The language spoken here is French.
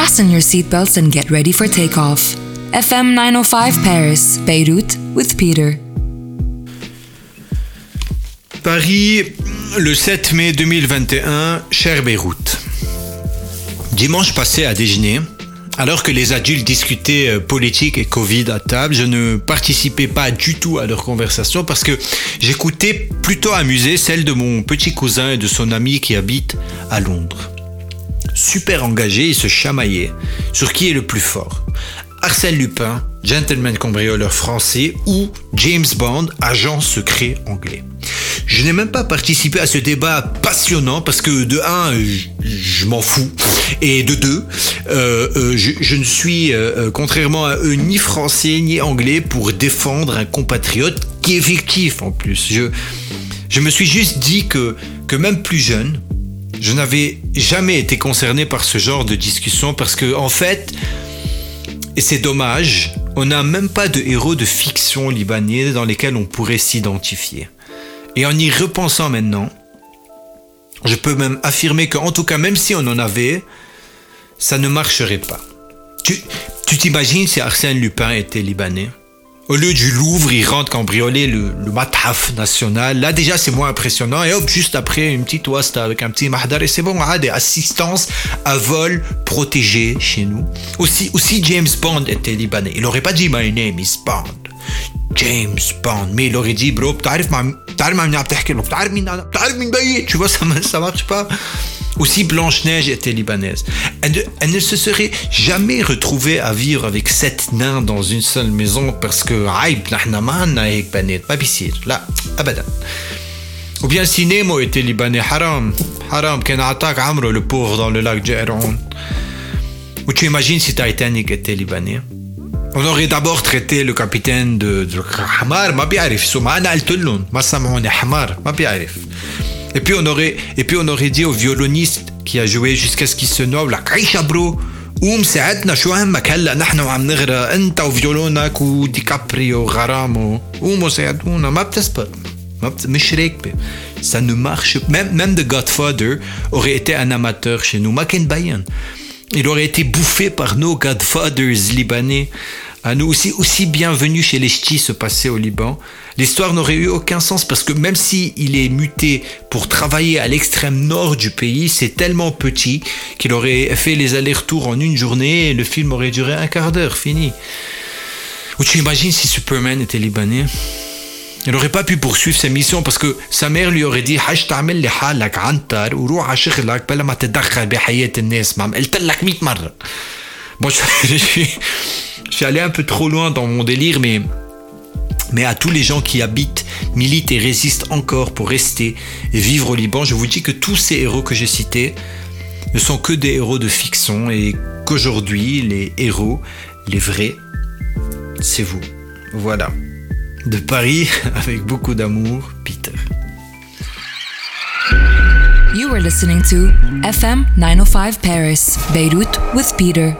Fasten your seatbelts and get ready for takeoff. FM 905 Paris, Beirut with Peter. Paris, le 7 mai 2021, cher Beyrouth. Dimanche passé à déjeuner, alors que les adultes discutaient euh, politique et Covid à table, je ne participais pas du tout à leur conversation parce que j'écoutais plutôt amusé celle de mon petit cousin et de son ami qui habite à Londres. Super engagés, ils se chamaillaient sur qui est le plus fort. Arsène Lupin, gentleman cambrioleur français, ou James Bond, agent secret anglais. Je n'ai même pas participé à ce débat passionnant parce que de un, je, m'en fous, et de deux, euh, euh, je, ne suis, euh, contrairement à eux, ni français ni anglais pour défendre un compatriote qui est fictif en plus. Je, me suis juste dit que même plus jeune, je n'avais jamais été concerné par ce genre de discussion parce que, en fait, et c'est dommage, on n'a même pas de héros de fiction libanais dans lesquels on pourrait s'identifier. Et en y repensant maintenant, je peux même affirmer qu'en tout cas, même si on en avait, ça ne marcherait pas. Tu t'imagines si Arsène Lupin était libanais? Au lieu du Louvre, il rentre cambrioler le, le Mataf national. Là, déjà, c'est moins impressionnant. Et hop, juste après, une petite ouasta avec un petit mahdar. Et c'est bon, on des assistances à vol protégées chez nous. Aussi, aussi James Bond était libanais. Il n'aurait pas dit My name is Bond. James Bond. Mais il aurait dit, bro, tu vois, ça, ça marche pas. Aussi Blanche-Neige était libanaise. Elle, ne se serait jamais retrouvée à vivre avec sept nains dans une seule maison parce que Là, Ou bien si Nemo était libanais, haram. Haram, ken attaque Amro, le pauvre dans le lac Djeron. Ou tu imagines si Titanic était libanais? on aurait d'abord traité le capitaine de, de Hamar, ma biarif, ma Hamar, ma biarif. Et puis on aurait, et puis on aurait dit au violoniste qui a joué jusqu'à ce qu'il se noie, la كعيشة برو قوم ساعدنا شو همك هلا نحن وعم نغرق انت وفيولونك وديكابريو وغرامو قوموا ساعدونا ما بتزبط ما بت... مش راكبه ça ne marche même même The Godfather aurait été un amateur chez nous ما كان بين il aurait été bouffé par nos Godfathers libanais à nous aussi, aussi bienvenue chez les ch'tis se passer au Liban. L'histoire n'aurait eu aucun sens parce que même si il est muté pour travailler à l'extrême nord du pays, c'est tellement petit qu'il aurait fait les allers-retours en une journée et le film aurait duré un quart d'heure, fini. Ou tu imagines si Superman était libanais? Il n'aurait pas pu poursuivre sa mission parce que sa mère lui aurait dit Bon, je suis, je suis allé un peu trop loin dans mon délire, mais, mais à tous les gens qui habitent, militent et résistent encore pour rester et vivre au Liban, je vous dis que tous ces héros que j'ai cités ne sont que des héros de fiction et qu'aujourd'hui, les héros, les vrais, c'est vous. Voilà. De Paris, avec beaucoup d'amour, Peter. You were listening to FM 905 Paris, Beirut with Peter.